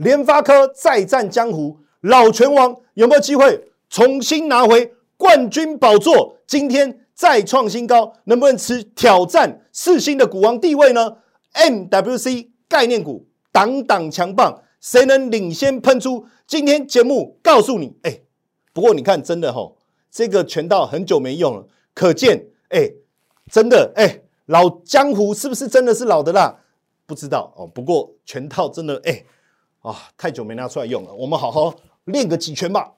联发科再战江湖，老拳王有没有机会重新拿回冠军宝座？今天再创新高，能不能持挑战四星的股王地位呢？MWC 概念股档档强棒，谁能领先喷出？今天节目告诉你，哎，不过你看，真的吼，这个拳套很久没用了，可见，哎，真的，哎，老江湖是不是真的是老的啦？不知道哦，不过拳套真的，哎，啊，太久没拿出来用了，我们好好练个几拳吧。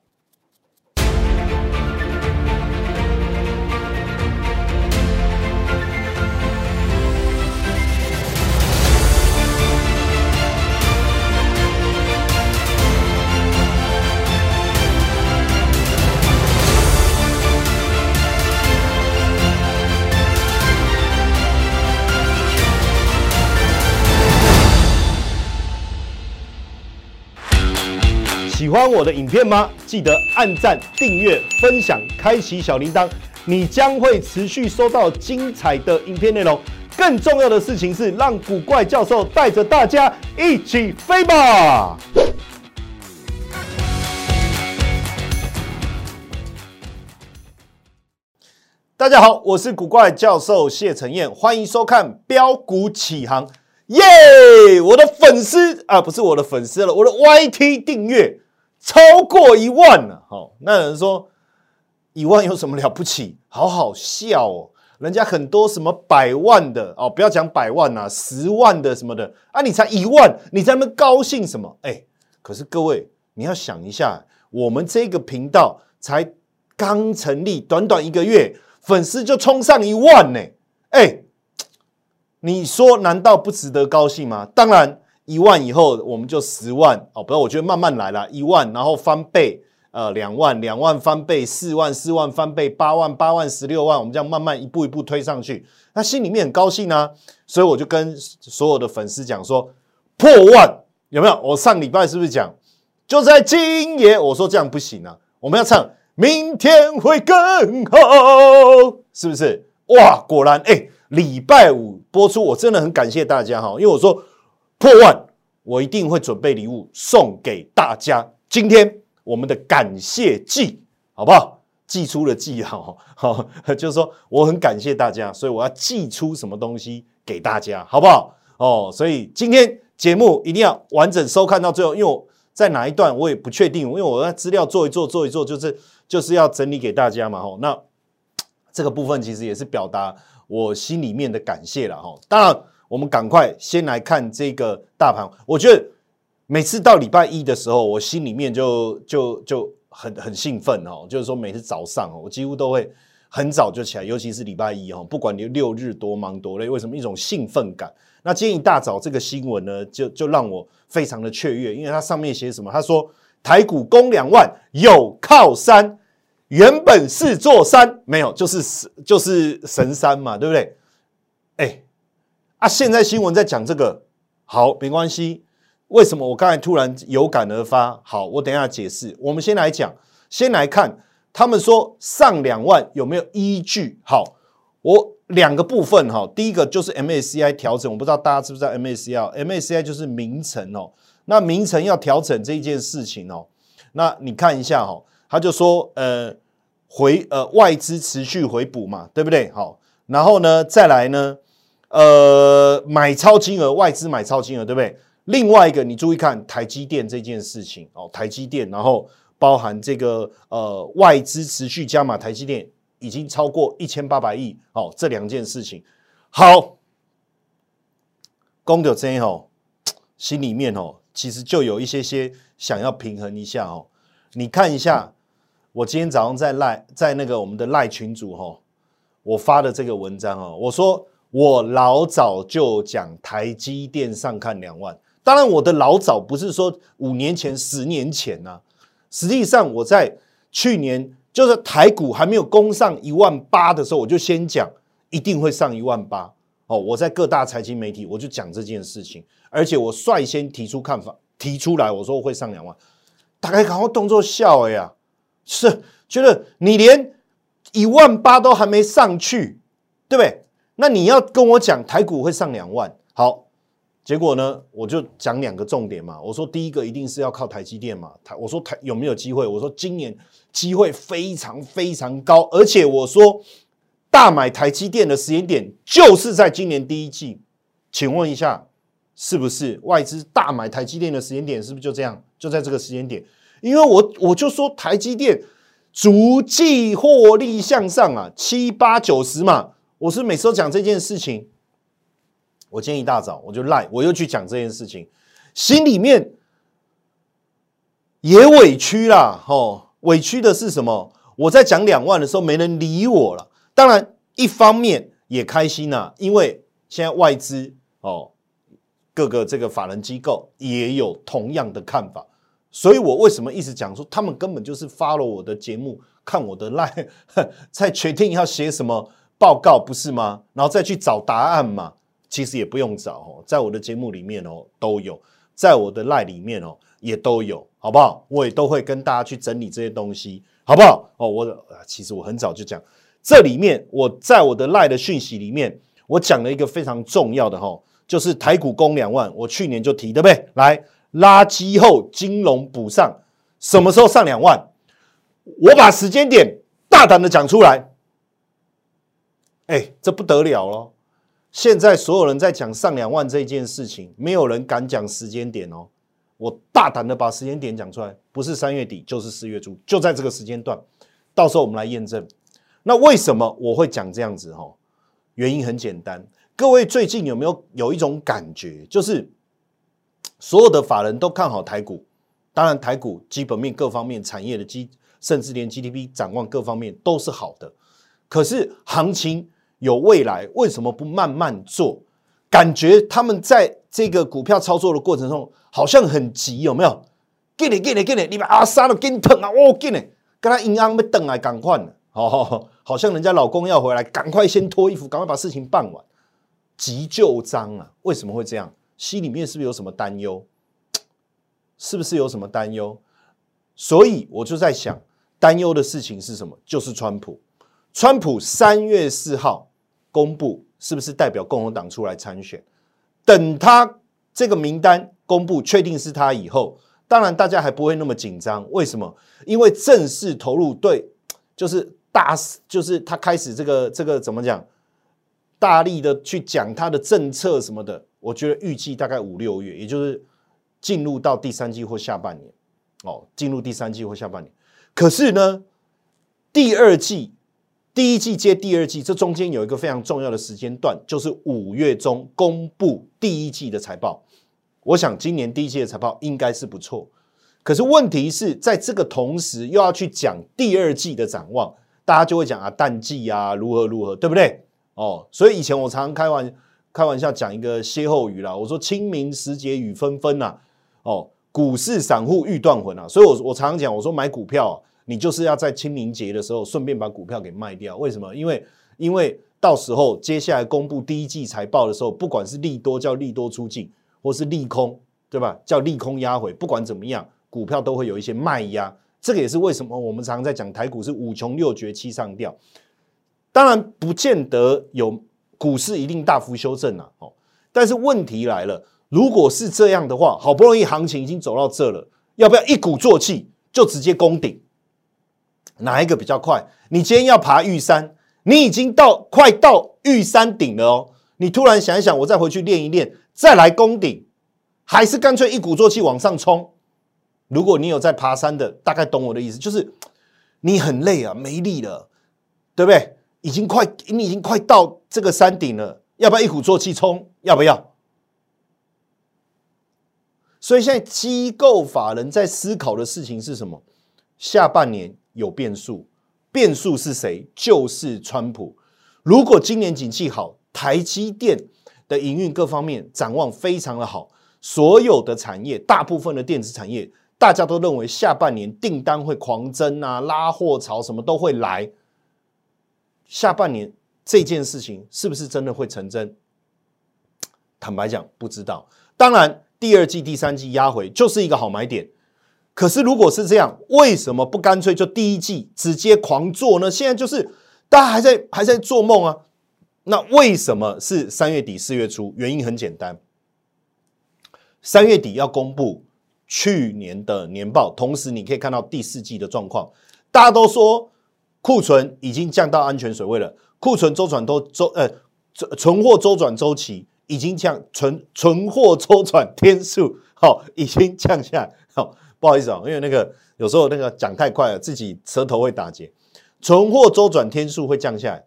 喜欢我的影片吗？记得按赞、订阅、分享、开启小铃铛，你将会持续收到精彩的影片内容。更重要的事情是，让古怪教授带着大家一起飞吧！大家好，我是古怪教授谢承彦，欢迎收看标股起航。耶！我的粉丝啊，不是我的粉丝了，我的 YT 订阅。超过一万了，好，那人说一万有什么了不起？好好笑哦，人家很多什么百万的哦，不要讲百万呐，十万的什么的啊，你才一万，你在那高兴什么？哎，可是各位你要想一下，我们这个频道才刚成立，短短一个月，粉丝就冲上一万呢，哎，你说难道不值得高兴吗？当然。一万以后我们就十万哦，不，我觉得慢慢来了，一万然后翻倍，呃，两万两万翻倍，四万四万翻倍，八万八万十六万，我们这样慢慢一步一步推上去，那心里面很高兴啊，所以我就跟所有的粉丝讲说，破万有没有？我上礼拜是不是讲就在今夜？我说这样不行啊，我们要唱明天会更好，是不是？哇，果然哎，礼拜五播出，我真的很感谢大家哈，因为我说。破万，我一定会准备礼物送给大家。今天我们的感谢祭，好不好？寄出了祭哈，好，就是说我很感谢大家，所以我要寄出什么东西给大家，好不好？哦，所以今天节目一定要完整收看到最后，因为我在哪一段我也不确定，因为我在资料做一做，做一做，就是就是要整理给大家嘛。吼，那这个部分其实也是表达我心里面的感谢了。哈，当然。我们赶快先来看这个大盘。我觉得每次到礼拜一的时候，我心里面就就就很很兴奋哦。就是说每次早上哦，我几乎都会很早就起来，尤其是礼拜一哦，不管你六日多忙多累，为什么一种兴奋感？那今天一大早这个新闻呢，就就让我非常的雀跃，因为它上面写什么？他说台股攻两万有靠山，原本是座山，没有就是就是神山嘛，对不对？啊！现在新闻在讲这个，好，没关系。为什么我刚才突然有感而发？好，我等下解释。我们先来讲，先来看他们说上两万有没有依据？好，我两个部分哈。第一个就是 MACI 调整，我不知道大家知不知道 MACI？MACI 就是名城哦。那名城要调整这一件事情哦。那你看一下哈，他就说呃回呃外资持续回补嘛，对不对？好，然后呢再来呢？呃，买超金额，外资买超金额，对不对？另外一个，你注意看台积电这件事情哦，台积电，然后包含这个呃外资持续加码，台积电已经超过一千八百亿哦，这两件事情，好，公牛真哦，心里面哦，其实就有一些些想要平衡一下哦。你看一下，我今天早上在赖在那个我们的赖群组哈，我发的这个文章哦，我说。我老早就讲台积电上看两万，当然我的老早不是说五年前、十年前呐，实际上我在去年就是台股还没有攻上一万八的时候，我就先讲一定会上一万八。哦。我在各大财经媒体我就讲这件事情，而且我率先提出看法，提出来我说我会上两万，大概赶快动作笑呀，是觉得你连一万八都还没上去，对不对？那你要跟我讲台股会上两万，好，结果呢，我就讲两个重点嘛。我说第一个一定是要靠台积电嘛。台我说台有没有机会？我说今年机会非常非常高，而且我说大买台积电的时间点就是在今年第一季。请问一下，是不是外资大买台积电的时间点是不是就这样？就在这个时间点？因为我我就说台积电逐季获利向上啊，七八九十嘛。我是每次都讲这件事情。我今天一大早我就赖，我又去讲这件事情，心里面也委屈啦，吼，委屈的是什么？我在讲两万的时候没人理我了。当然，一方面也开心呐，因为现在外资哦，各个这个法人机构也有同样的看法，所以我为什么一直讲说他们根本就是发了我的节目，看我的赖，在决定要写什么报告，不是吗？然后再去找答案嘛。其实也不用找哦，在我的节目里面哦都有，在我的赖里面哦也都有，好不好？我也都会跟大家去整理这些东西，好不好？哦，我其实我很早就讲，这里面我在我的赖的讯息里面，我讲了一个非常重要的哈，就是台股攻两万，我去年就提对不对？来垃圾后金融补上，什么时候上两万？我把时间点大胆的讲出来，哎，这不得了了。现在所有人在讲上两万这件事情，没有人敢讲时间点哦。我大胆的把时间点讲出来，不是三月底就是四月初，就在这个时间段。到时候我们来验证。那为什么我会讲这样子？哈，原因很简单。各位最近有没有有一种感觉，就是所有的法人都看好台股？当然，台股基本面各方面、产业的基，甚至连 GDP 展望各方面都是好的。可是行情。有未来，为什么不慢慢做？感觉他们在这个股票操作的过程中好像很急，有没有？给你，给你，给你，你把阿三都给你疼啊！哦，给你，跟他阴阳被等来赶快的，哦，好像人家老公要回来，赶快先脱衣服，赶快把事情办完，急就章啊！为什么会这样？心里面是不是有什么担忧？是不是有什么担忧？所以我就在想，担忧的事情是什么？就是川普，川普三月四号。公布是不是代表共和党出来参选？等他这个名单公布确定是他以后，当然大家还不会那么紧张。为什么？因为正式投入对，就是大，就是他开始这个这个怎么讲，大力的去讲他的政策什么的。我觉得预计大概五六月，也就是进入到第三季或下半年。哦，进入第三季或下半年。可是呢，第二季。第一季接第二季，这中间有一个非常重要的时间段，就是五月中公布第一季的财报。我想今年第一季的财报应该是不错，可是问题是在这个同时又要去讲第二季的展望，大家就会讲啊淡季啊如何如何，对不对？哦，所以以前我常常开玩开玩笑讲一个歇后语啦，我说清明时节雨纷纷呐，哦，股市散户欲断魂啊，所以我我常常讲，我说买股票。你就是要在清明节的时候顺便把股票给卖掉，为什么？因为因为到时候接下来公布第一季财报的时候，不管是利多叫利多出尽，或是利空，对吧？叫利空压回，不管怎么样，股票都会有一些卖压。这个也是为什么我们常常在讲台股是五穷六绝七上吊。当然不见得有股市一定大幅修正啊，哦，但是问题来了，如果是这样的话，好不容易行情已经走到这了，要不要一鼓作气就直接攻顶？哪一个比较快？你今天要爬玉山，你已经到快到玉山顶了哦。你突然想一想，我再回去练一练，再来攻顶，还是干脆一鼓作气往上冲？如果你有在爬山的，大概懂我的意思，就是你很累啊，没力了，对不对？已经快，你已经快到这个山顶了，要不要一鼓作气冲？要不要？所以现在机构法人在思考的事情是什么？下半年。有变数，变数是谁？就是川普。如果今年景气好，台积电的营运各方面展望非常的好，所有的产业，大部分的电子产业，大家都认为下半年订单会狂增啊，拉货潮什么都会来。下半年这件事情是不是真的会成真？坦白讲，不知道。当然，第二季、第三季压回就是一个好买点。可是，如果是这样，为什么不干脆就第一季直接狂做呢？现在就是大家还在还在做梦啊。那为什么是三月底四月初？原因很简单，三月底要公布去年的年报，同时你可以看到第四季的状况。大家都说库存已经降到安全水位了，库存周转都周呃存货周转周期已经降，存存货周转天数好已经降下来。好，不好意思啊，因为那个有时候那个讲太快了，自己舌头会打结。存货周转天数会降下来，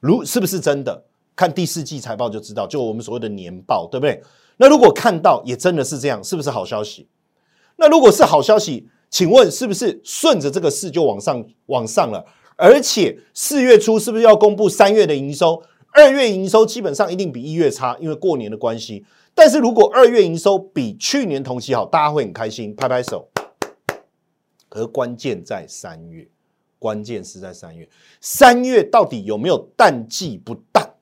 如是不是真的？看第四季财报就知道，就我们所谓的年报，对不对？那如果看到也真的是这样，是不是好消息？那如果是好消息，请问是不是顺着这个势就往上往上了？而且四月初是不是要公布三月的营收？二月营收基本上一定比一月差，因为过年的关系。但是如果二月营收比去年同期好，大家会很开心，拍拍手。可是关键在三月，关键是在三月，三月到底有没有淡季不淡？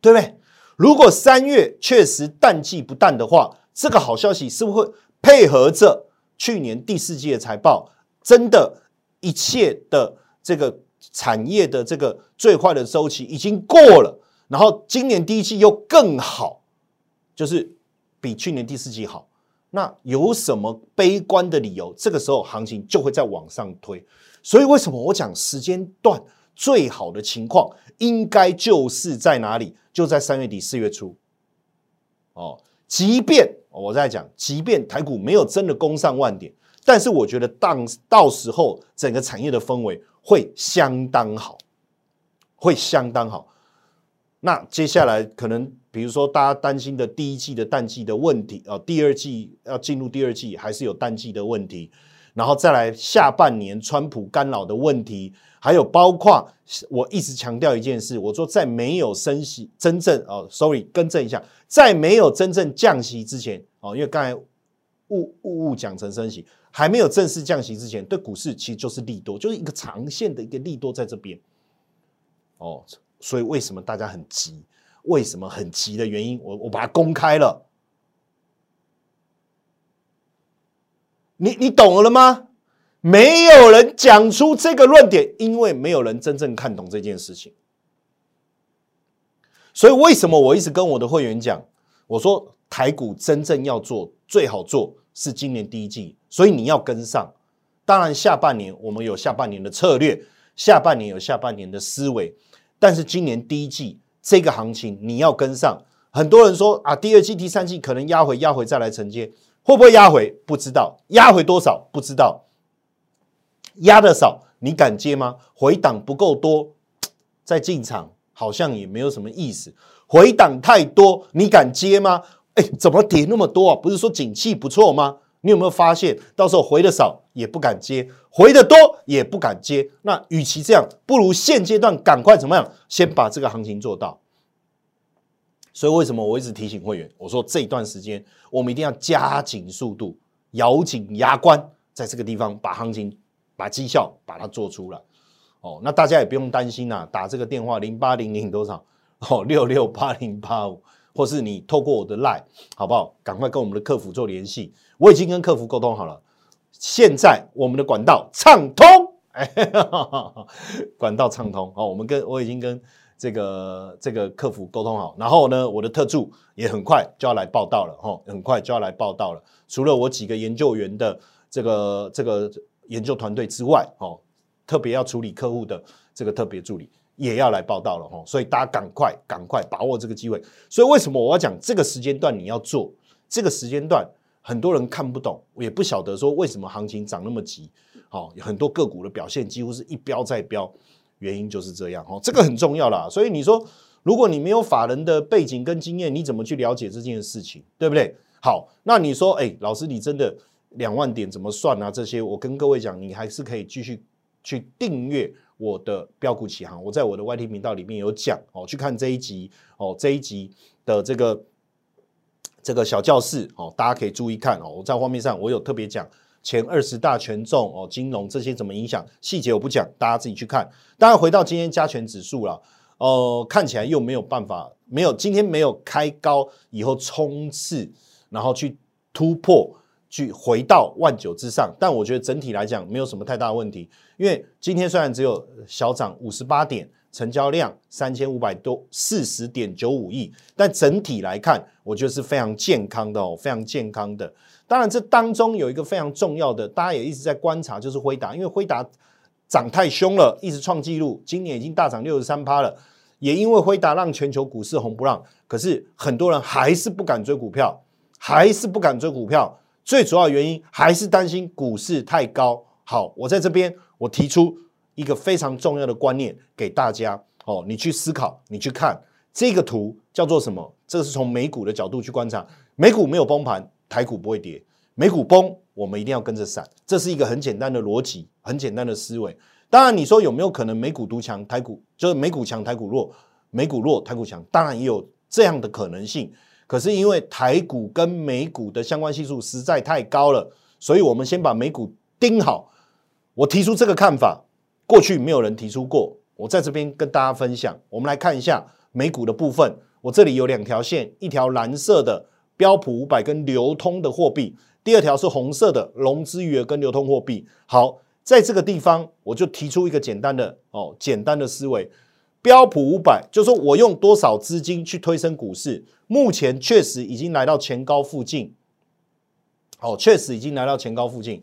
对不对？如果三月确实淡季不淡的话，这个好消息是不是会配合着去年第四季的财报？真的，一切的这个产业的这个最坏的周期已经过了，然后今年第一季又更好，就是比去年第四季好。那有什么悲观的理由？这个时候行情就会再往上推。所以为什么我讲时间段最好的情况，应该就是在哪里？就在三月底四月初，哦，即便我在讲，即便台股没有真的攻上万点，但是我觉得当到时候整个产业的氛围会相当好，会相当好。那接下来可能，比如说大家担心的第一季的淡季的问题啊，第二季要进入第二季还是有淡季的问题，然后再来下半年川普干扰的问题。还有包括我一直强调一件事，我说在没有升息真正哦，sorry，更正一下，在没有真正降息之前哦，因为刚才误误误讲成升息，还没有正式降息之前，对股市其实就是利多，就是一个长线的一个利多在这边哦，所以为什么大家很急？为什么很急的原因，我我把它公开了，你你懂了吗？没有人讲出这个论点，因为没有人真正看懂这件事情。所以，为什么我一直跟我的会员讲，我说台股真正要做最好做是今年第一季，所以你要跟上。当然，下半年我们有下半年的策略，下半年有下半年的思维，但是今年第一季这个行情你要跟上。很多人说啊，第二季、第三季可能压回，压回再来承接，会不会压回？不知道，压回多少？不知道。压的少，你敢接吗？回档不够多，再进场好像也没有什么意思。回档太多，你敢接吗？哎，怎么跌那么多啊？不是说景气不错吗？你有没有发现，到时候回的少也不敢接，回的多也不敢接。那与其这样，不如现阶段赶快怎么样，先把这个行情做到。所以为什么我一直提醒会员，我说这一段时间我们一定要加紧速度，咬紧牙关，在这个地方把行情。把绩效把它做出来，哦，那大家也不用担心呐，打这个电话零八零零多少哦六六八零八五，或是你透过我的 line 好不好？赶快跟我们的客服做联系，我已经跟客服沟通好了，现在我们的管道畅通，管道畅通，好，我们跟我已经跟这个这个客服沟通好，然后呢，我的特助也很快就要来报道了，哈，很快就要来报道了，除了我几个研究员的这个这个。研究团队之外，哦，特别要处理客户的这个特别助理也要来报道了，哈，所以大家赶快赶快把握这个机会。所以为什么我要讲这个时间段你要做？这个时间段很多人看不懂，也不晓得说为什么行情涨那么急，好，很多个股的表现几乎是一飙再飙，原因就是这样，哦，这个很重要啦。所以你说，如果你没有法人的背景跟经验，你怎么去了解这件事情，对不对？好，那你说，哎，老师，你真的？两万点怎么算啊？这些我跟各位讲，你还是可以继续去订阅我的标股起航。我在我的 YT 频道里面有讲哦，去看这一集哦，这一集的这个这个小教室哦，大家可以注意看哦。我在画面上我有特别讲前二十大权重哦，金融这些怎么影响，细节我不讲，大家自己去看。当然回到今天加权指数了，哦，看起来又没有办法，没有今天没有开高以后冲刺，然后去突破。去回到万九之上，但我觉得整体来讲没有什么太大的问题，因为今天虽然只有小涨五十八点，成交量三千五百多四十点九五亿，但整体来看，我觉得是非常健康的哦，非常健康的。当然，这当中有一个非常重要的，大家也一直在观察，就是辉达，因为辉达涨太凶了，一直创纪录，今年已经大涨六十三趴了，也因为辉达让全球股市红不让，可是很多人还是不敢追股票，还是不敢追股票。最主要原因还是担心股市太高。好，我在这边我提出一个非常重要的观念给大家哦，你去思考，你去看这个图叫做什么？这个是从美股的角度去观察，美股没有崩盘，台股不会跌；美股崩，我们一定要跟着闪。这是一个很简单的逻辑，很简单的思维。当然，你说有没有可能美股独强，台股就是美股强，台股弱；美股弱，台股强？当然也有这样的可能性。可是因为台股跟美股的相关系数实在太高了，所以我们先把美股盯好。我提出这个看法，过去没有人提出过，我在这边跟大家分享。我们来看一下美股的部分，我这里有两条线，一条蓝色的标普五百跟流通的货币，第二条是红色的融资余额跟流通货币。好，在这个地方我就提出一个简单的哦，简单的思维。标普五百，就说我用多少资金去推升股市，目前确实已经来到前高附近，哦，确实已经来到前高附近。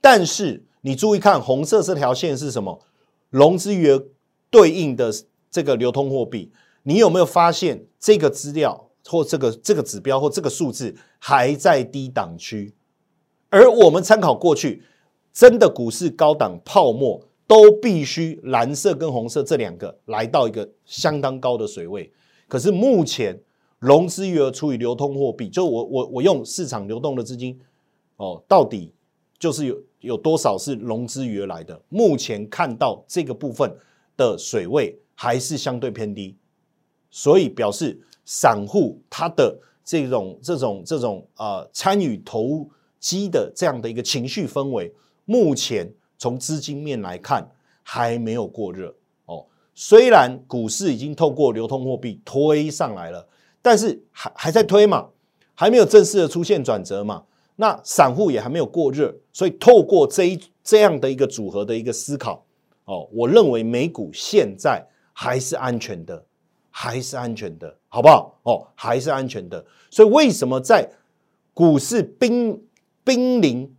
但是你注意看，红色这条线是什么？融资余额对应的这个流通货币，你有没有发现这个资料或这个这个指标或这个数字还在低档区？而我们参考过去，真的股市高档泡沫。都必须蓝色跟红色这两个来到一个相当高的水位，可是目前融资余额除以流通货币，就我我我用市场流动的资金哦，到底就是有有多少是融资余额来的？目前看到这个部分的水位还是相对偏低，所以表示散户他的这种这种这种呃参与投机的这样的一个情绪氛围，目前。从资金面来看，还没有过热哦。虽然股市已经透过流通货币推上来了，但是还还在推嘛，还没有正式的出现转折嘛。那散户也还没有过热，所以透过这一这样的一个组合的一个思考哦，我认为美股现在还是安全的，还是安全的，好不好？哦，还是安全的。所以为什么在股市濒濒临？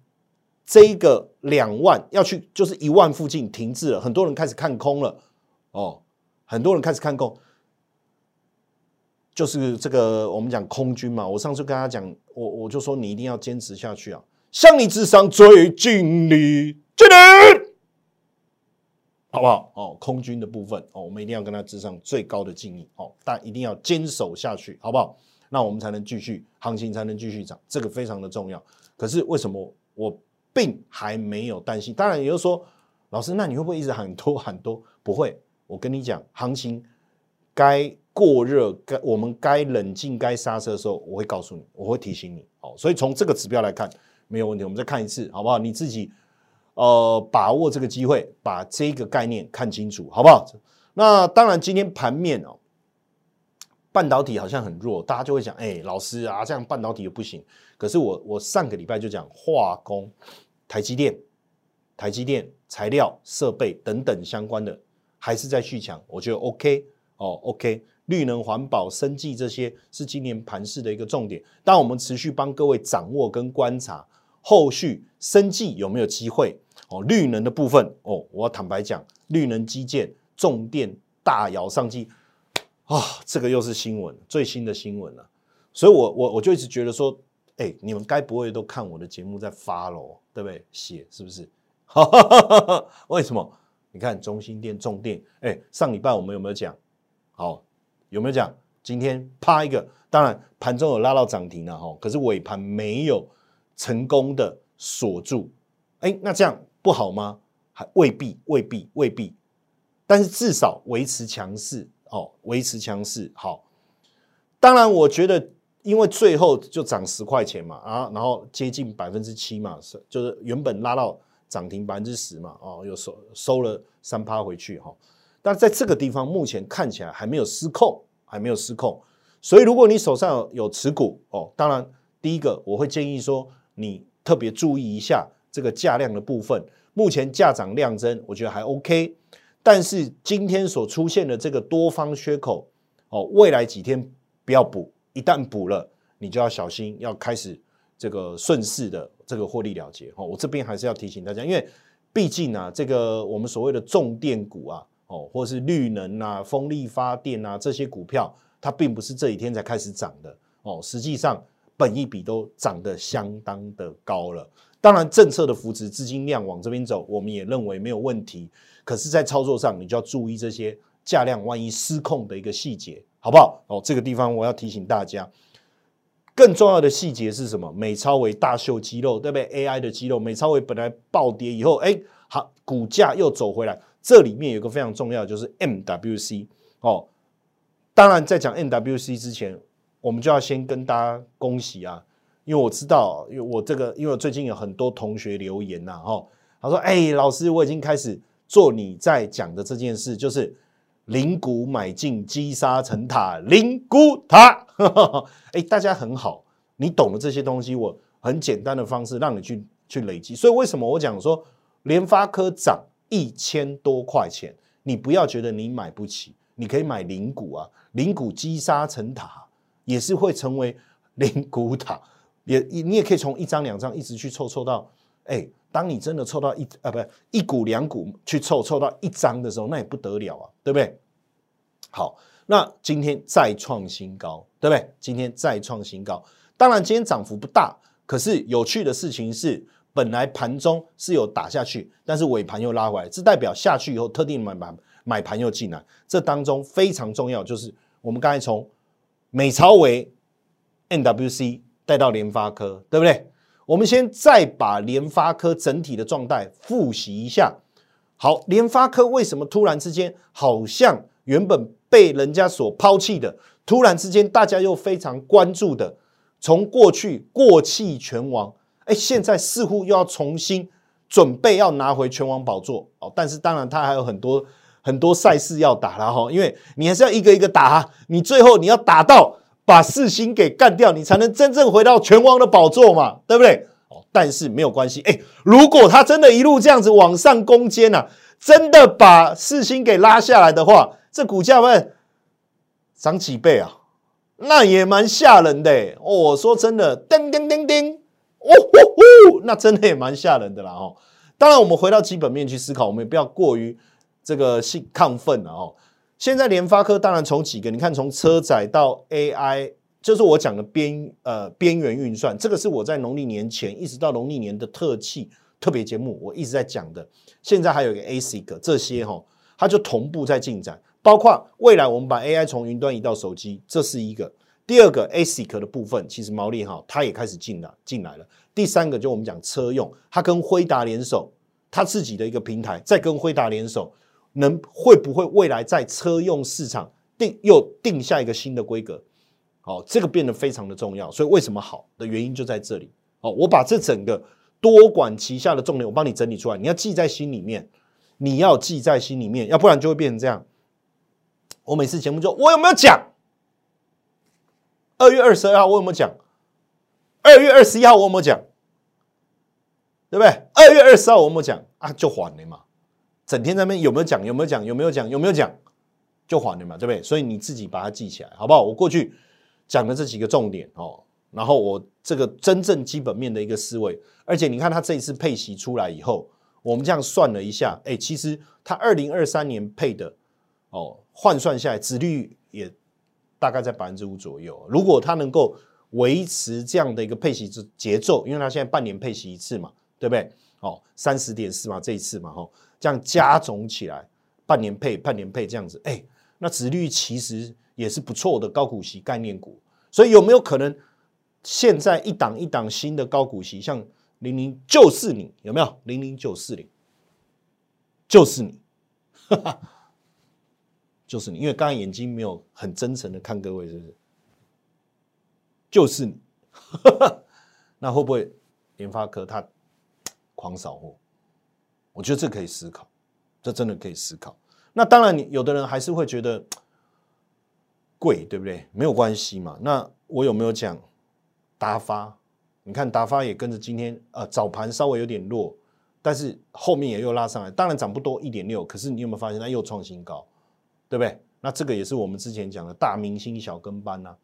这一个两万要去就是一万附近停滞了，很多人开始看空了哦，很多人开始看空，就是这个我们讲空军嘛。我上次跟他讲，我我就说你一定要坚持下去啊，向你智商最尽力，敬礼，好不好？哦，空军的部分哦，我们一定要跟他致上最高的敬意哦，但一定要坚守下去，好不好？那我们才能继续行情，才能继续涨，这个非常的重要。可是为什么我？并还没有担心，当然也就是说，老师，那你会不会一直喊多喊多？不会，我跟你讲，行情该过热，该我们该冷静，该刹车的时候，我会告诉你，我会提醒你。好，所以从这个指标来看，没有问题。我们再看一次，好不好？你自己呃把握这个机会，把这个概念看清楚，好不好？那当然，今天盘面哦，半导体好像很弱，大家就会讲，哎，老师啊，这样半导体又不行。可是我我上个礼拜就讲化工。台积电、台积电材料、设备等等相关的，还是在续强，我觉得 OK 哦，OK，绿能环保、生技这些是今年盘市的一个重点。但我们持续帮各位掌握跟观察，后续生技有没有机会？哦，绿能的部分哦，我要坦白讲，绿能基建、重电大摇上机啊，这个又是新闻，最新的新闻了。所以我我我就一直觉得说。哎，你们该不会都看我的节目在发喽，对不对？写是不是？为什么？你看中心店、重电，哎，上礼拜我们有没有讲？好，有没有讲？今天啪一个，当然盘中有拉到涨停了哈，可是尾盘没有成功的锁住。哎，那这样不好吗？还未必，未必，未必。但是至少维持强势哦，维持强势。好，当然我觉得。因为最后就涨十块钱嘛，啊，然后接近百分之七嘛，是就是原本拉到涨停百分之十嘛，哦，又收收了三趴回去哈。但在这个地方目前看起来还没有失控，还没有失控。所以如果你手上有持股哦，当然第一个我会建议说你特别注意一下这个价量的部分。目前价涨量增，我觉得还 OK。但是今天所出现的这个多方缺口，哦，未来几天不要补，一旦补了，你就要小心，要开始这个顺势的这个获利了结。哦，我这边还是要提醒大家，因为毕竟啊，这个我们所谓的重电股啊，哦，或是绿能啊、风力发电啊这些股票，它并不是这几天才开始涨的。哦，实际上本益比都涨得相当的高了。当然，政策的扶持、资金量往这边走，我们也认为没有问题。可是，在操作上，你就要注意这些价量万一失控的一个细节，好不好？哦，这个地方我要提醒大家，更重要的细节是什么？美超为大秀肌肉，对不对？AI 的肌肉，美超为本来暴跌以后，哎，好，股价又走回来。这里面有个非常重要，就是 MWC 哦。当然，在讲 MWC 之前，我们就要先跟大家恭喜啊。因为我知道，因为我这个，因为我最近有很多同学留言呐，哈，他说：“哎，老师，我已经开始做你在讲的这件事，就是零股买进积沙成塔，零股塔。”哎，大家很好，你懂了这些东西，我很简单的方式让你去去累积。所以为什么我讲说联发科涨一千多块钱，你不要觉得你买不起，你可以买零股啊，零股积沙成塔也是会成为零股塔。也你也可以从一张两张一直去凑凑到，哎，当你真的凑到一啊不一股两股去凑凑到一张的时候，那也不得了啊，对不对？好，那今天再创新高，对不对？今天再创新高，当然今天涨幅不大，可是有趣的事情是，本来盘中是有打下去，但是尾盘又拉回来，这代表下去以后特定买盘买盘又进来，这当中非常重要就是我们刚才从美超为 NWC。带到联发科，对不对？我们先再把联发科整体的状态复习一下。好，联发科为什么突然之间好像原本被人家所抛弃的，突然之间大家又非常关注的，从过去过气拳王，哎，现在似乎又要重新准备要拿回拳王宝座哦。但是当然，他还有很多很多赛事要打了哈，因为你还是要一个一个打，你最后你要打到。把四星给干掉，你才能真正回到拳王的宝座嘛，对不对？哦，但是没有关系，哎，如果他真的一路这样子往上攻坚呐，真的把四星给拉下来的话，这股价会涨几倍啊？那也蛮吓人的。哦，说真的，叮叮叮叮，哦呼呼，那真的也蛮吓人的啦。哦，当然，我们回到基本面去思考，我们也不要过于这个兴亢奋了哦。现在联发科当然从几个，你看从车载到 AI，就是我讲的边呃边缘运算，这个是我在农历年前一直到农历年的特气特别节目，我一直在讲的。现在还有一个 ASIC 这些哈，它就同步在进展，包括未来我们把 AI 从云端移到手机，这是一个。第二个 ASIC 的部分，其实毛利哈，它也开始进了进来了。第三个就我们讲车用，它跟辉达联手，它自己的一个平台，再跟辉达联手。能会不会未来在车用市场定又定下一个新的规格？好，这个变得非常的重要。所以为什么好的原因就在这里。好，我把这整个多管齐下的重点我帮你整理出来，你要记在心里面，你要记在心里面，要不然就会变成这样。我每次节目就我有没有讲？二月二十二号我有没有讲？二月二十一号我有没有讲？对不对？二月二十号我有没有讲啊？就还了嘛。整天在那边有没有讲？有没有讲？有没有讲？有没有讲？就还了嘛，对不对？所以你自己把它记起来，好不好？我过去讲的这几个重点哦，然后我这个真正基本面的一个思维，而且你看它这一次配息出来以后，我们这样算了一下，哎，其实它二零二三年配的哦，换算下来，殖率也大概在百分之五左右。如果它能够维持这样的一个配息之节奏，因为它现在半年配息一次嘛，对不对？哦，三十点四嘛，这一次嘛，哈。这样加总起来，半年配、半年配这样子，哎，那殖率其实也是不错的高股息概念股。所以有没有可能现在一档一档新的高股息，像零零就是你有没有？零零九四零就是你，哈 哈就是你，因为刚刚眼睛没有很真诚的看各位，是不是？就是你，那会不会联发科它 狂扫货？我觉得这可以思考，这真的可以思考。那当然，你有的人还是会觉得 贵，对不对？没有关系嘛。那我有没有讲达发你看达发也跟着今天呃早盘稍微有点弱，但是后面也又拉上来，当然涨不多一点六，可是你有没有发现它又创新高，对不对？那这个也是我们之前讲的大明星小跟班呐，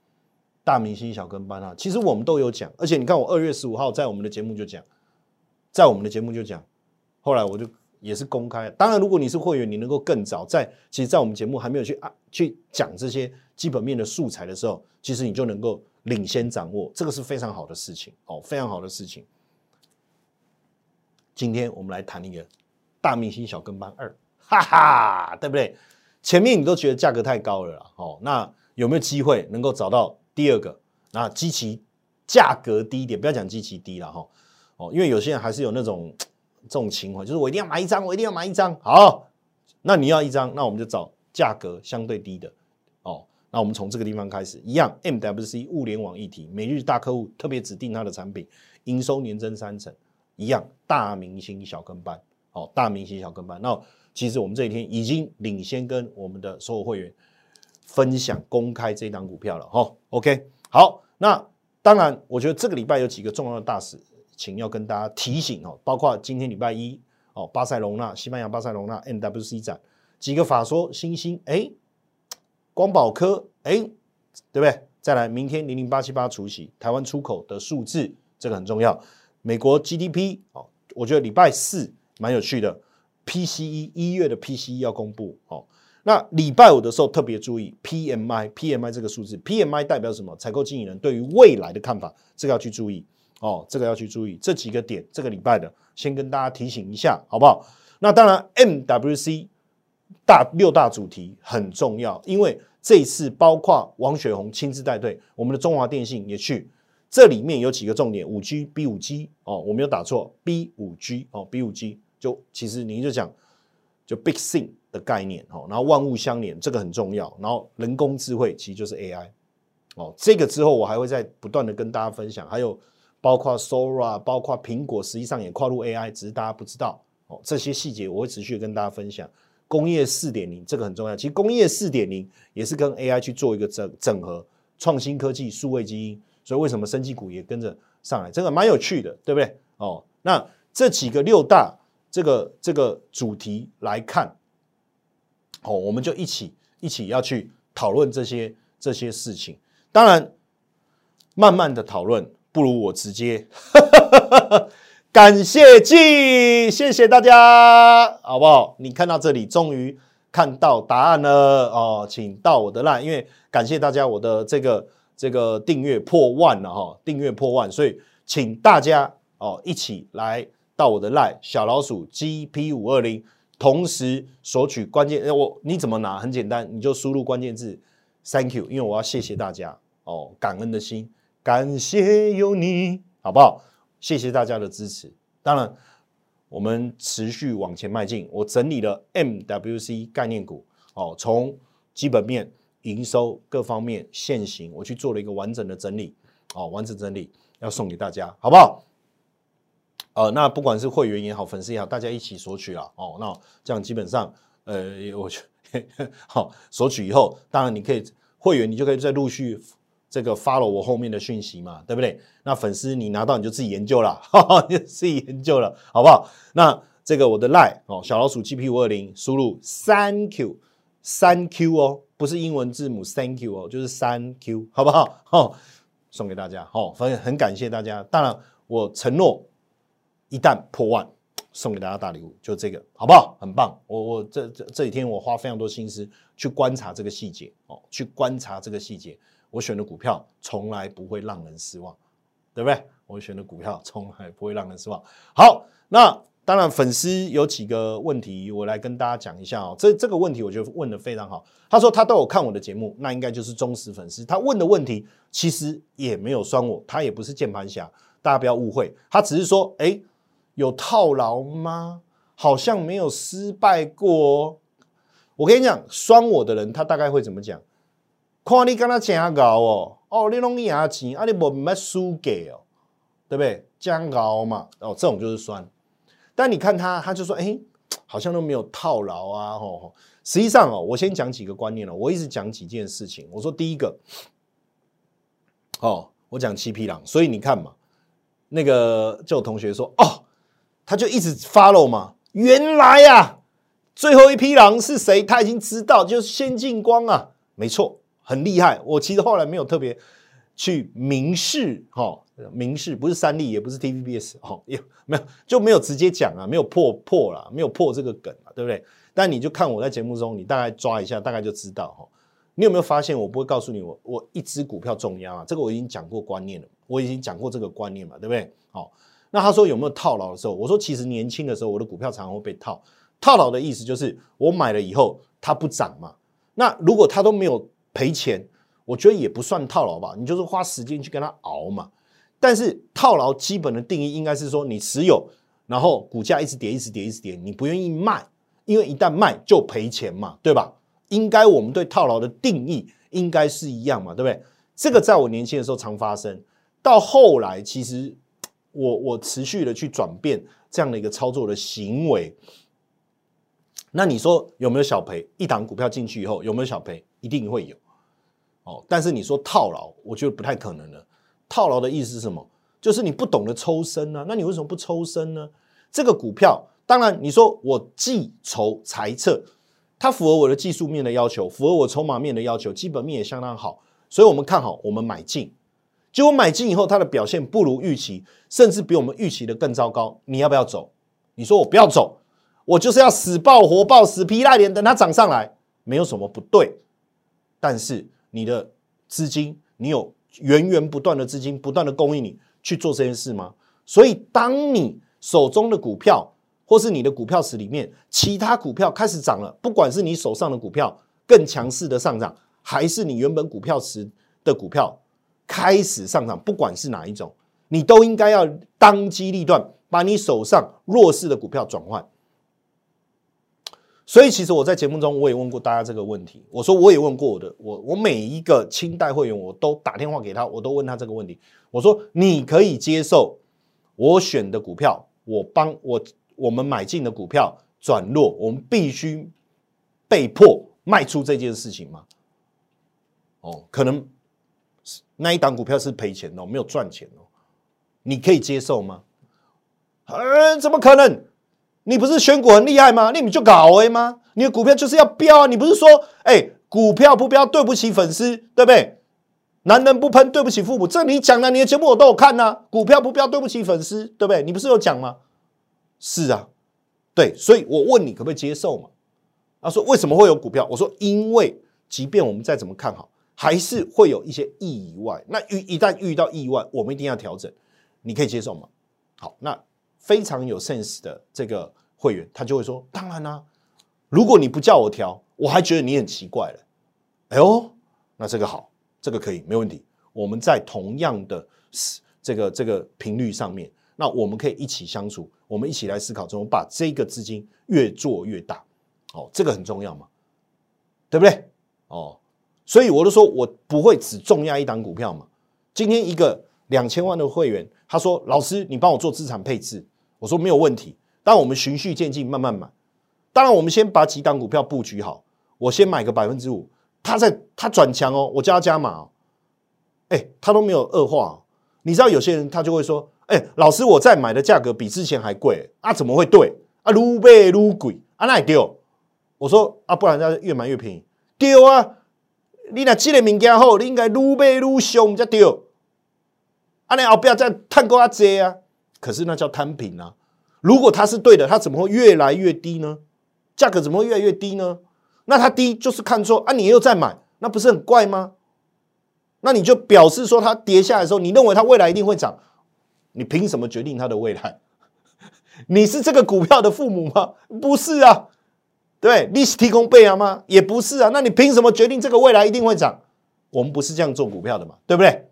大明星小跟班啊，其实我们都有讲，而且你看我二月十五号在我们的节目就讲，在我们的节目就讲，后来我就也是公开，当然如果你是会员，你能够更早在，其实，在我们节目还没有去啊去讲这些基本面的素材的时候，其实你就能够。领先掌握，这个是非常好的事情哦，非常好的事情。今天我们来谈一个大明星小跟班二，哈哈，对不对？前面你都觉得价格太高了啦哦，那有没有机会能够找到第二个？那基期价格低一点，不要讲基期低了哈哦，因为有些人还是有那种 这种情怀，就是我一定要买一张，我一定要买一张。好，那你要一张，那我们就找价格相对低的。哦那我们从这个地方开始，一样，MWC 物联网议题，每日大客户特别指定它的产品，营收年增三成，一样，大明星小跟班，哦，大明星小跟班。那其实我们这一天已经领先跟我们的所有会员分享公开这档股票了，哈，OK，好，那当然，我觉得这个礼拜有几个重要的大事情要跟大家提醒哦，包括今天礼拜一，哦，巴塞隆纳，西班牙巴塞隆纳 MWC 展，几个法说新星，哎。光宝科，哎，对不对？再来，明天零零八七八除夕，台湾出口的数字，这个很重要。美国 GDP 哦，我觉得礼拜四蛮有趣的，PCE 一月的 PCE 要公布哦。那礼拜五的时候特别注意 PMI，PMI 这个数字，PMI 代表什么？采购经理人对于未来的看法，这个要去注意哦，这个要去注意。这几个点，这个礼拜的先跟大家提醒一下，好不好？那当然，MWC。大六大主题很重要，因为这一次包括王雪红亲自带队，我们的中华电信也去，这里面有几个重点，五 G、B 五 G 哦，我没有打错，B 五 G 哦，B 五 G 就其实您就讲就 Big Thing 的概念哦，然后万物相连这个很重要，然后人工智慧其实就是 AI 哦，这个之后我还会再不断的跟大家分享，还有包括 Sora，包括苹果实际上也跨入 AI，只是大家不知道哦，这些细节我会持续跟大家分享。工业四点零这个很重要，其实工业四点零也是跟 AI 去做一个整整合，创新科技、数位基因，所以为什么生技股也跟着上来，这个蛮有趣的，对不对？哦，那这几个六大这个这个主题来看，哦，我们就一起一起要去讨论这些这些事情。当然，慢慢的讨论不如我直接。感谢季，谢谢大家，好不好？你看到这里，终于看到答案了哦，请到我的烂因为感谢大家，我的这个这个订阅破万了哈，订阅破万，所以请大家哦一起来到我的 line 小老鼠 GP 五二零，同时索取关键，我你怎么拿？很简单，你就输入关键字 Thank you，因为我要谢谢大家哦，感恩的心，感谢有你，好不好？谢谢大家的支持。当然，我们持续往前迈进。我整理了 MWC 概念股，哦，从基本面、营收各方面现行，我去做了一个完整的整理，哦，完整整理要送给大家，好不好？呃，那不管是会员也好，粉丝也好，大家一起索取了，哦，那这样基本上，呃，我好索取以后，当然你可以会员，你就可以再陆续。这个发了我后面的讯息嘛，对不对？那粉丝你拿到你就自己研究了，你自己研究了，好不好？那这个我的 line 哦，小老鼠 GP 五二零，输入三 Q 三 Q 哦，不是英文字母 Thank you 哦，就是三 Q，好不好？哦，送给大家，哦，反正很感谢大家。当然，我承诺一旦破万，送给大家大礼物，就这个，好不好？很棒。我我这这这几天我花非常多心思去观察这个细节哦，去观察这个细节。我选的股票从来不会让人失望，对不对？我选的股票从来不会让人失望。好，那当然粉丝有几个问题，我来跟大家讲一下哦。这这个问题我觉得问的非常好。他说他都有看我的节目，那应该就是忠实粉丝。他问的问题其实也没有酸我，他也不是键盘侠，大家不要误会。他只是说，哎，有套牢吗？好像没有失败过。我跟你讲，酸我的人他大概会怎么讲？看你跟他真高哦，哦，你拢赢钱，啊，你无乜输给哦，对不对？真高嘛，哦，这种就是酸。但你看他，他就说，哎，好像都没有套牢啊，吼。实际上哦，我先讲几个观念了，我一直讲几件事情。我说第一个，哦，我讲七匹狼，所以你看嘛，那个就有同学说，哦，他就一直 follow 嘛，原来呀，最后一匹狼是谁？他已经知道，就是先进光啊，没错，很厉害。我其实后来没有特别去明示，哈，明示不是三立，也不是 TVBS，哈，也没有就没有直接讲啊，没有破破了，没有破这个梗啊，对不对？但你就看我在节目中，你大概抓一下，大概就知道哈。你有没有发现，我不会告诉你，我我一只股票重压啊，这个我已经讲过观念了，我已经讲过这个观念嘛，对不对？好，那他说有没有套牢的时候？我说其实年轻的时候，我的股票常常会被套。套牢的意思就是我买了以后它不涨嘛。那如果它都没有赔钱，我觉得也不算套牢吧。你就是花时间去跟他熬嘛。但是套牢基本的定义应该是说，你持有，然后股价一直跌，一直跌，一直跌，你不愿意卖。因为一旦卖就赔钱嘛，对吧？应该我们对套牢的定义应该是一样嘛，对不对？这个在我年轻的时候常发生，到后来其实我我持续的去转变这样的一个操作的行为。那你说有没有小赔？一档股票进去以后有没有小赔？一定会有哦。但是你说套牢，我觉得不太可能了。套牢的意思是什么？就是你不懂得抽身啊。那你为什么不抽身呢？这个股票。当然，你说我计筹裁测，它符合我的技术面的要求，符合我筹码面的要求，基本面也相当好，所以我们看好，我们买进。结果买进以后，它的表现不如预期，甚至比我们预期的更糟糕。你要不要走？你说我不要走，我就是要死抱活抱，死皮赖脸等它涨上来，没有什么不对。但是你的资金，你有源源不断的资金，不断的供应你去做这件事吗？所以，当你手中的股票，或是你的股票池里面，其他股票开始涨了，不管是你手上的股票更强势的上涨，还是你原本股票池的股票开始上涨，不管是哪一种，你都应该要当机立断，把你手上弱势的股票转换。所以，其实我在节目中我也问过大家这个问题，我说我也问过我的，我我每一个清代会员，我都打电话给他，我都问他这个问题，我说你可以接受我选的股票，我帮我。我们买进的股票转弱，我们必须被迫卖出这件事情吗？哦，可能那一档股票是赔钱的，没有赚钱哦。你可以接受吗？嗯，怎么可能？你不是选股很厉害吗？你就搞 A 吗？你的股票就是要飙啊！你不是说，哎，股票不飙对不起粉丝，对不对？男人不喷对不起父母，这你讲的，你的节目我都有看呐。股票不飙对不起粉丝，对不对？你不是有讲吗？是啊，对，所以我问你可不可以接受嘛？他说为什么会有股票？我说因为即便我们再怎么看好，还是会有一些意外。那遇一旦遇到意外，我们一定要调整。你可以接受吗？好，那非常有 sense 的这个会员，他就会说：当然啦，如果你不叫我调，我还觉得你很奇怪了。哎呦，那这个好，这个可以没问题。我们在同样的这个这个频率上面。那我们可以一起相处，我们一起来思考怎么把这个资金越做越大，哦，这个很重要嘛，对不对？哦，所以我都说我不会只重压一档股票嘛。今天一个两千万的会员，他说：“老师，你帮我做资产配置。”我说：“没有问题。”但我们循序渐进，慢慢买。当然，我们先把几档股票布局好。我先买个百分之五，他在他转强哦，我叫他加码哦。哎，他都没有恶化。你知道有些人他就会说。哎，老师，我在买的价格比之前还贵啊？怎么会对啊？撸贝撸贵啊？那也丢？我说啊，不然它越买越便宜丢啊！你那积累物件后，你应该撸贝撸凶才对。啊，你后不要再探高啊这啊！可是那叫摊平啊！如果它是对的，它怎么会越来越低呢？价格怎么会越来越低呢？那它低就是看错啊！你又在买，那不是很怪吗？那你就表示说它跌下来的时候，你认为它未来一定会涨。你凭什么决定它的未来？你是这个股票的父母吗？不是啊，对，你是提供备案吗？也不是啊。那你凭什么决定这个未来一定会涨？我们不是这样做股票的嘛，对不对？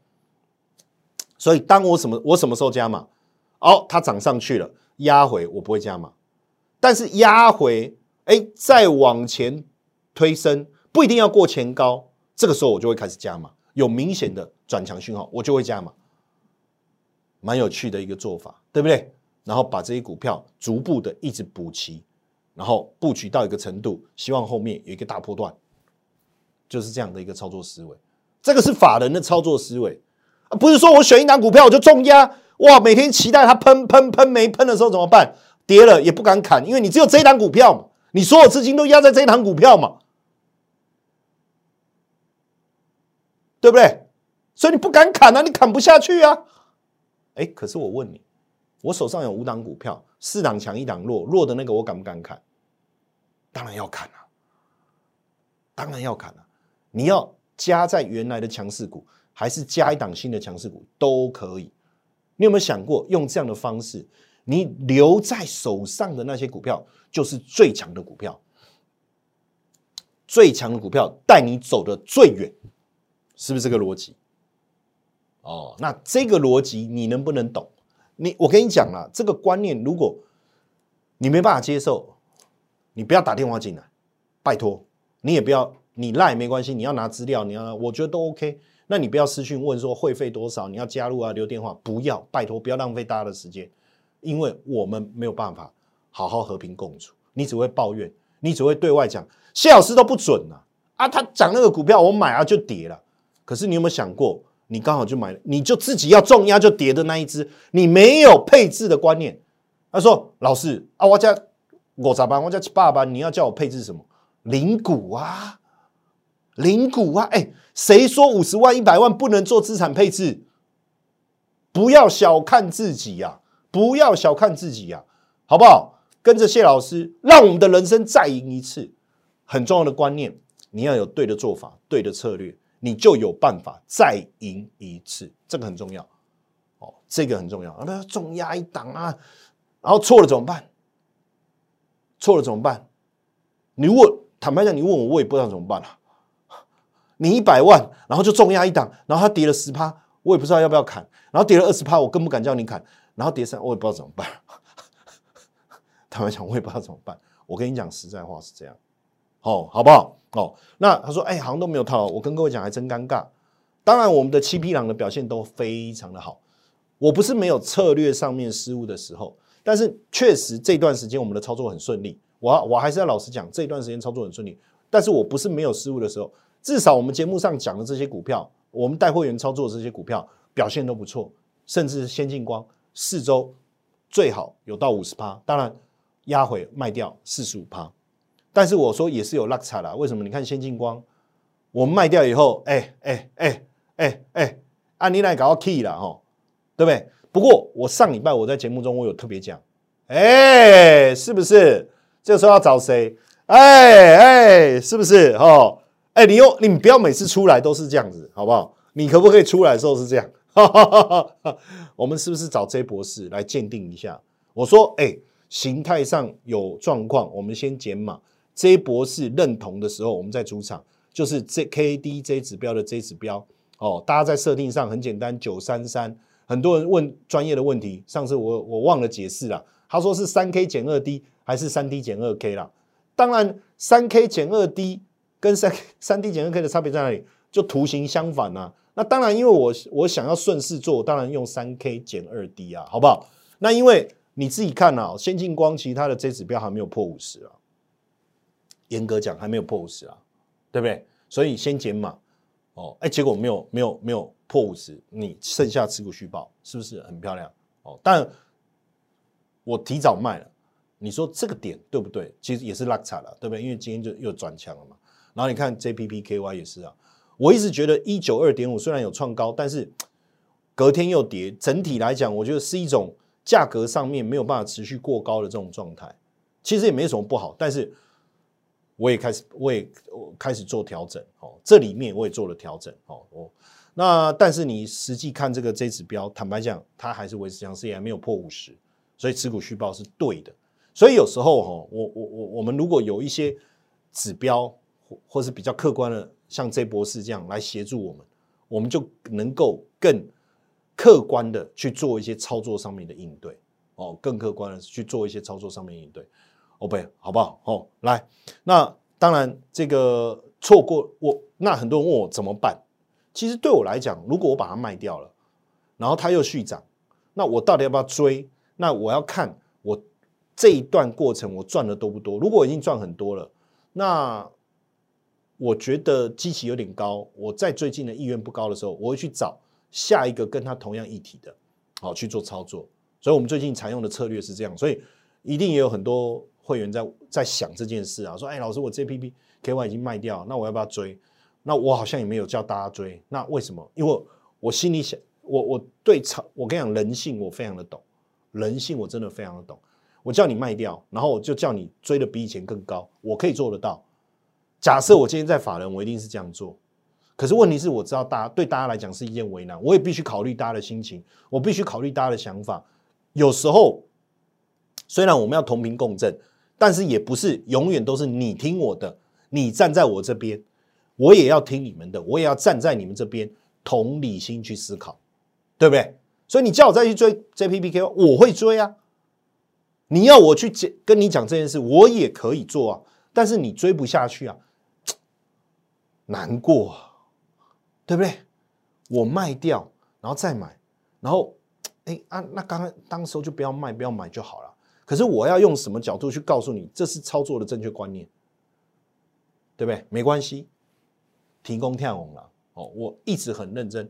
所以当我什么我什么时候加码？哦，它涨上去了，压回我不会加码，但是压回，哎，再往前推升，不一定要过前高，这个时候我就会开始加码，有明显的转强讯号，我就会加码。蛮有趣的一个做法，对不对？然后把这些股票逐步的一直补齐，然后布局到一个程度，希望后面有一个大波段，就是这样的一个操作思维。这个是法人的操作思维啊，不是说我选一档股票我就重压，哇，每天期待它喷喷喷没喷的时候怎么办？跌了也不敢砍，因为你只有这一档股票嘛，你所有资金都压在这一档股票嘛，对不对？所以你不敢砍啊，你砍不下去啊。哎，可是我问你，我手上有五档股票，四档强一档弱，弱的那个我敢不敢砍？当然要砍啊，当然要砍啊。你要加在原来的强势股，还是加一档新的强势股都可以。你有没有想过用这样的方式？你留在手上的那些股票就是最强的股票，最强的股票带你走的最远，是不是这个逻辑？哦，那这个逻辑你能不能懂？你我跟你讲了，这个观念如果你没办法接受，你不要打电话进来，拜托，你也不要你赖没关系，你要拿资料，你要我觉得都 OK。那你不要私讯问说会费多少，你要加入啊，留电话，不要，拜托，不要浪费大家的时间，因为我们没有办法好好和平共处，你只会抱怨，你只会对外讲谢老师都不准啊，啊，他讲那个股票我买啊就跌了，可是你有没有想过，你刚好就买，你就自己要重压就跌的那一只，你没有配置的观念。他说老师啊，我家我咋办？我叫爸爸，你要叫我配置什么？零股啊。零股啊，哎，谁说五十万、一百万不能做资产配置？不要小看自己呀，不要小看自己呀，好不好？跟着谢老师，让我们的人生再赢一次。很重要的观念，你要有对的做法、对的策略，你就有办法再赢一次。这个很重要哦，这个很重要。那重压一档啊，然后错了怎么办？错了怎么办？你问，坦白讲，你问我，我也不知道怎么办啊。你一百万，然后就重压一档，然后它跌了十趴，我也不知道要不要砍，然后跌了二十趴，我更不敢叫你砍，然后跌三，我也不知道怎么办。坦白讲，我也不知道怎么办。我跟你讲实在话是这样，哦，好不好？哦，那他说，哎，好像都没有套，我跟各位讲还真尴尬。当然，我们的七匹狼的表现都非常的好，我不是没有策略上面失误的时候，但是确实这段时间我们的操作很顺利。我我还是要老实讲，这段时间操作很顺利，但是我不是没有失误的时候。至少我们节目上讲的这些股票，我们带会员操作的这些股票表现都不错，甚至先进光四周最好有到五十趴，当然压回卖掉四十五趴，但是我说也是有落差啦。为什么？你看先进光，我们卖掉以后，哎哎哎哎哎，按你来搞 key 了哈，对不对？不过我上礼拜我在节目中我有特别讲，哎，是不是？这个时候要找谁？哎哎，是不是？哦。哎，你又你不要每次出来都是这样子，好不好？你可不可以出来的时候是这样？我们是不是找 J 博士来鉴定一下？我说，哎，形态上有状况，我们先减码。J 博士认同的时候，我们再出场，就是 J K D J 指标的 J 指标。哦，大家在设定上很简单，九三三。很多人问专业的问题，上次我我忘了解释了。他说是三 K 减二 D 还是三 D 减二 K 啦？当然，三 K 减二 D。跟三三 D 减二 K 的差别在哪里？就图形相反呐。那当然，因为我我想要顺势做，当然用三 K 减二 D 啊，好不好？那因为你自己看啊，先进光其他的 J 指标还没有破五十啊，严格讲还没有破五十啊，对不对？所以先减码哦，哎，结果没有没有没有破五十，你剩下持股续报是不是很漂亮？哦，但我提早卖了，你说这个点对不对？其实也是拉差了，对不对？因为今天就又转强了嘛。然后你看 JPPKY 也是啊，我一直觉得一九二点五虽然有创高，但是隔天又跌，整体来讲，我觉得是一种价格上面没有办法持续过高的这种状态。其实也没什么不好，但是我也开始我也开始做调整，这里面我也做了调整哦。我那但是你实际看这个 J 指标，坦白讲，它还是维持强势，也没有破五十，所以持股续报是对的。所以有时候哈，我我我我们如果有一些指标。或或是比较客观的，像这博士这样来协助我们，我们就能够更客观的去做一些操作上面的应对哦，更客观的去做一些操作上面应对，OK，好不好？哦，来，那当然这个错过我，那很多人问我怎么办？其实对我来讲，如果我把它卖掉了，然后它又续涨，那我到底要不要追？那我要看我这一段过程我赚的多不多？如果我已经赚很多了，那我觉得基期有点高，我在最近的意愿不高的时候，我会去找下一个跟它同样一体的，好去做操作。所以我们最近采用的策略是这样，所以一定也有很多会员在在想这件事啊，说，哎，老师，我 JPP KY 已经卖掉，那我要不要追？那我好像也没有叫大家追，那为什么？因为我心里想，我我对操，我跟你讲，人性我非常的懂，人性我真的非常的懂。我叫你卖掉，然后我就叫你追的比以前更高，我可以做得到。假设我今天在法人，我一定是这样做。可是问题是，我知道大家对大家来讲是一件为难，我也必须考虑大家的心情，我必须考虑大家的想法。有时候，虽然我们要同频共振，但是也不是永远都是你听我的，你站在我这边，我也要听你们的，我也要站在你们这边，同理心去思考，对不对？所以你叫我再去追 JPPK，我会追啊。你要我去讲跟你讲这件事，我也可以做啊。但是你追不下去啊，难过，对不对？我卖掉，然后再买，然后。哎啊，那刚刚当时候就不要卖，不要买就好了。可是我要用什么角度去告诉你，这是操作的正确观念，对不对？没关系，提供跳红了哦。我一直很认真，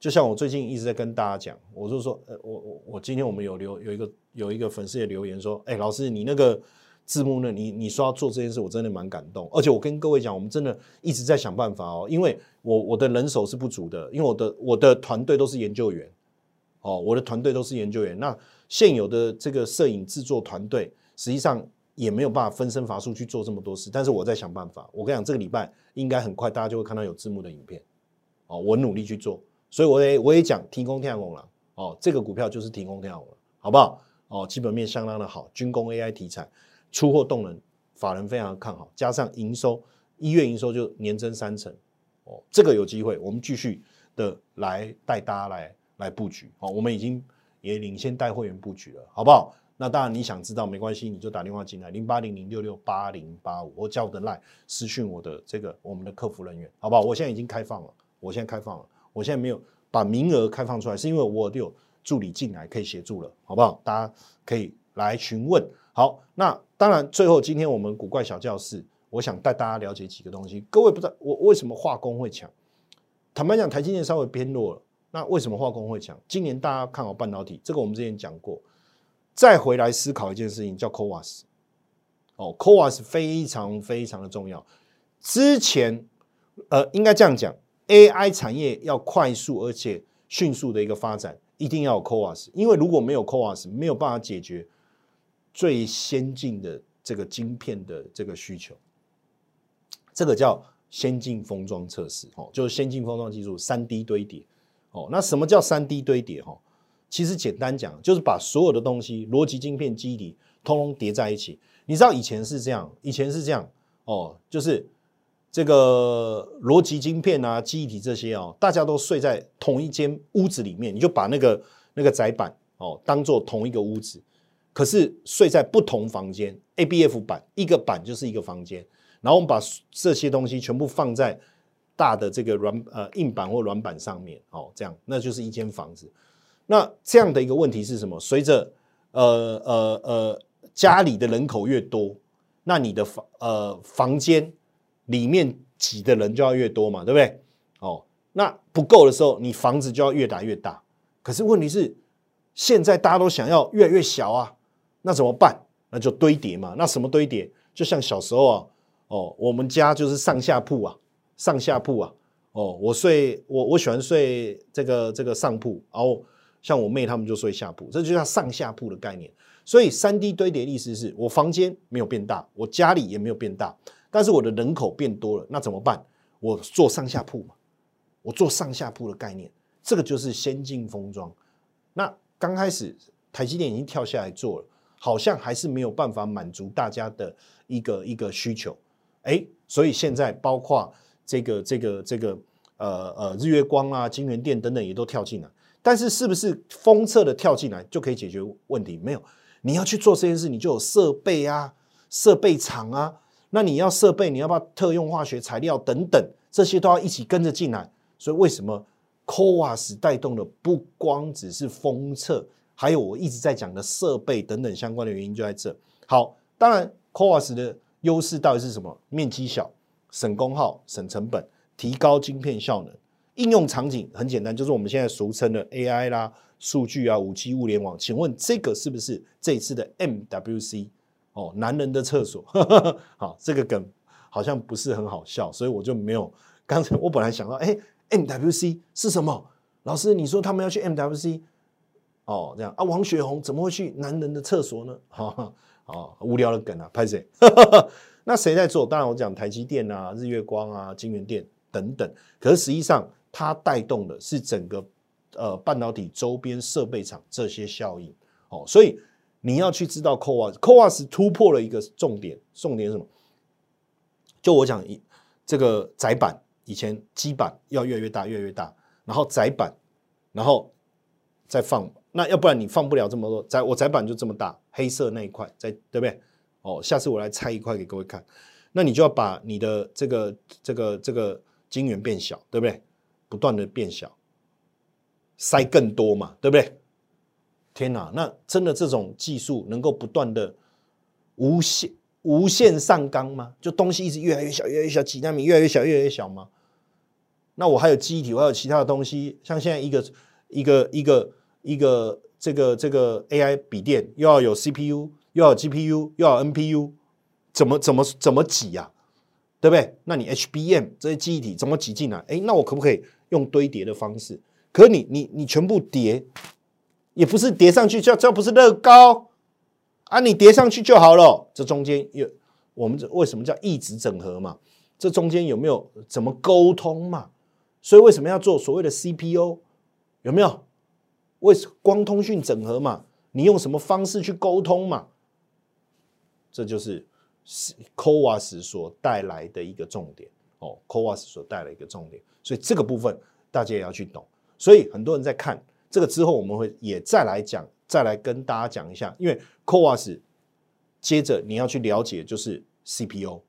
就像我最近一直在跟大家讲，我就说，呃，我我我今天我们有留有一个有一个粉丝的留言说，哎，老师你那个字幕呢？你你说要做这件事，我真的蛮感动。而且我跟各位讲，我们真的一直在想办法哦，因为我我的人手是不足的，因为我的我的团队都是研究员。哦，我的团队都是研究员，那现有的这个摄影制作团队实际上也没有办法分身乏术去做这么多事，但是我在想办法。我跟你讲，这个礼拜应该很快大家就会看到有字幕的影片。哦，我努力去做，所以我也我也讲提供天网了。哦，这个股票就是提供天网了，好不好？哦，基本面相当的好，军工 AI 题材，出货动能，法人非常看好，加上营收一月营收就年增三成。哦，这个有机会，我们继续的来带大家来。来布局哦，我们已经也领先带会员布局了，好不好？那当然你想知道没关系，你就打电话进来零八零零六六八零八五，或叫我的 line 私讯我的这个我们的客服人员，好不好？我现在已经开放了，我现在开放了，我现在没有把名额开放出来，是因为我有助理进来可以协助了，好不好？大家可以来询问。好，那当然最后今天我们古怪小教室，我想带大家了解几个东西。各位不知道我为什么化工会强？坦白讲，台积电稍微偏弱了。那为什么化工会强？今年大家看好半导体，这个我们之前讲过。再回来思考一件事情，叫 CoWAS。哦，CoWAS 非常非常的重要。之前，呃，应该这样讲，AI 产业要快速而且迅速的一个发展，一定要有 CoWAS。因为如果没有 CoWAS，没有办法解决最先进的这个晶片的这个需求。这个叫先进封装测试，哦，就是先进封装技术，三 D 堆叠。哦，那什么叫三 D 堆叠？哈，其实简单讲，就是把所有的东西，逻辑晶片、基底，通通叠在一起。你知道以前是这样，以前是这样，哦，就是这个逻辑晶片啊、记忆体这些哦，大家都睡在同一间屋子里面，你就把那个那个载板哦当做同一个屋子，可是睡在不同房间，ABF 板一个板就是一个房间，然后我们把这些东西全部放在。大的这个软呃硬板或软板上面哦，这样那就是一间房子。那这样的一个问题是什么？随着呃呃呃家里的人口越多，那你的房呃房间里面挤的人就要越多嘛，对不对？哦，那不够的时候，你房子就要越打越大。可是问题是，现在大家都想要越来越小啊，那怎么办？那就堆叠嘛。那什么堆叠？就像小时候啊，哦，我们家就是上下铺啊。上下铺啊，哦，我睡我我喜欢睡这个这个上铺，然后像我妹他们就睡下铺，这就叫上下铺的概念。所以三 D 堆叠意思是我房间没有变大，我家里也没有变大，但是我的人口变多了，那怎么办？我做上下铺嘛，我做上下铺的概念，这个就是先进封装。那刚开始台积电已经跳下来做了，好像还是没有办法满足大家的一个一个需求，哎，所以现在包括。这个这个这个呃呃日月光啊、金源店等等也都跳进来，但是是不是封测的跳进来就可以解决问题？没有，你要去做这件事，你就有设备啊、设备厂啊，那你要设备，你要不要特用化学材料等等这些都要一起跟着进来。所以为什么 Coas 带动的不光只是封测，还有我一直在讲的设备等等相关的原因就在这。好，当然 Coas 的优势到底是什么？面积小。省功耗、省成本、提高晶片效能，应用场景很简单，就是我们现在俗称的 AI 啦、数据啊、五 G 物联网。请问这个是不是这一次的 MWC 哦？男人的厕所，好，这个梗好像不是很好笑，所以我就没有。刚才我本来想到，哎，MWC 是什么？老师，你说他们要去 MWC，哦，这样啊？王雪红怎么会去男人的厕所呢？哈 哈，哦，无聊的梗啊，拍谁？那谁在做？当然我讲台积电啊、日月光啊、金源电等等。可是实际上，它带动的是整个呃半导体周边设备厂这些效应。哦，所以你要去知道 CoWAS，CoWAS 突破了一个重点，重点是什么？就我讲一这个窄板。以前基板要越来越大，越来越大，然后窄板，然后再放，那要不然你放不了这么多窄，我窄板就这么大，黑色那一块，在对不对？哦，下次我来拆一块给各位看，那你就要把你的这个这个这个晶圆变小，对不对？不断的变小，塞更多嘛，对不对？天哪，那真的这种技术能够不断的无限。无限上纲吗？就东西一直越来越小，越来越小，几纳米越来越小，越来越小吗？那我还有记忆体，我还有其他的东西，像现在一个一个一个一个这个这个 AI 笔电，又要有 CPU，又要 GPU，又要 NPU，怎么怎么怎么挤呀？对不对？那你 HBM 这些记忆体怎么挤进来？哎，那我可不可以用堆叠的方式？可你你你全部叠，也不是叠上去，这这不是乐高。啊，你叠上去就好了。这中间有我们这为什么叫一直整合嘛？这中间有没有怎么沟通嘛？所以为什么要做所谓的 CPU？有没有？为光通讯整合嘛？你用什么方式去沟通嘛？这就是 CoWAS 所带来的一个重点哦。CoWAS 所带来一个重点，所以这个部分大家也要去懂。所以很多人在看这个之后，我们会也再来讲。再来跟大家讲一下，因为 CoWAS 接着你要去了解就是 CPU，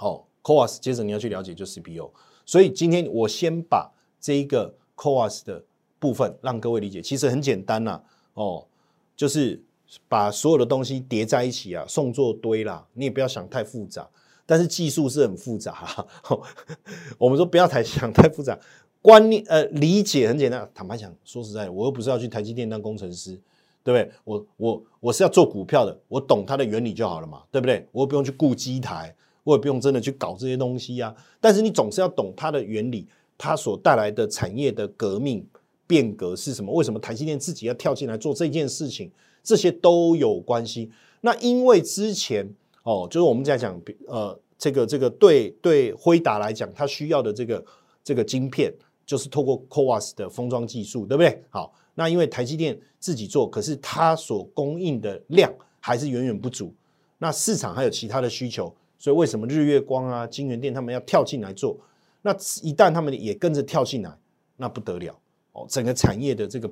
哦，CoWAS 接着你要去了解就是 CPU，所以今天我先把这一个 CoWAS 的部分让各位理解，其实很简单呐，哦，就是把所有的东西叠在一起啊，送作堆啦，你也不要想太复杂，但是技术是很复杂，我们说不要太想太复杂。观念呃理解很简单，坦白讲，说实在，我又不是要去台积电当工程师，对不对？我我我是要做股票的，我懂它的原理就好了嘛，对不对？我又不用去顾机台，我也不用真的去搞这些东西呀。但是你总是要懂它的原理，它所带来的产业的革命变革是什么？为什么台积电自己要跳进来做这件事情？这些都有关系。那因为之前哦，就是我们在讲呃，这个这个对对辉达来讲，它需要的这个这个晶片。就是透过 c o a s 的封装技术，对不对？好，那因为台积电自己做，可是它所供应的量还是远远不足。那市场还有其他的需求，所以为什么日月光啊、金源店他们要跳进来做？那一旦他们也跟着跳进来，那不得了哦！整个产业的这个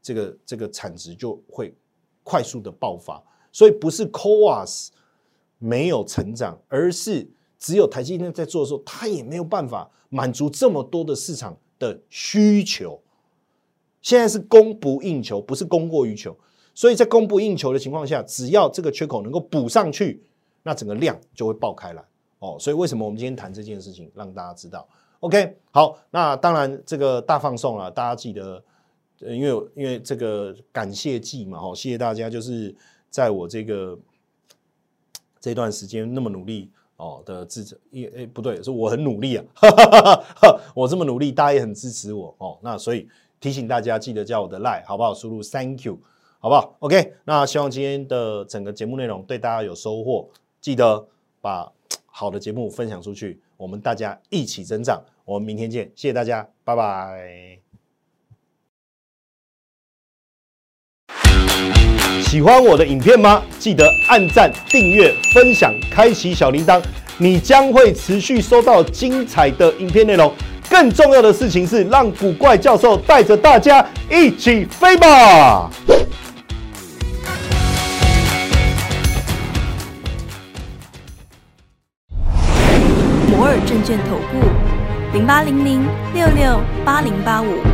这个这个产值就会快速的爆发。所以不是 c o a s 没有成长，而是只有台积电在做的时候，它也没有办法满足这么多的市场。的需求，现在是供不应求，不是供过于求。所以在供不应求的情况下，只要这个缺口能够补上去，那整个量就会爆开来哦。所以为什么我们今天谈这件事情，让大家知道？OK，好，那当然这个大放送了，大家记得，因为因为这个感谢季嘛，哦，谢谢大家，就是在我这个这段时间那么努力。哦的支持，也诶不对，是我很努力啊，我这么努力，大家也很支持我哦。那所以提醒大家，记得叫我的赖，好不好？输入 Thank you，好不好？OK，那希望今天的整个节目内容对大家有收获，记得把好的节目分享出去，我们大家一起增长。我们明天见，谢谢大家，拜拜。喜欢我的影片吗？记得按赞、订阅、分享、开启小铃铛，你将会持续收到精彩的影片内容。更重要的事情是，让古怪教授带着大家一起飞吧！摩尔证券投顾零八零零六六八零八五。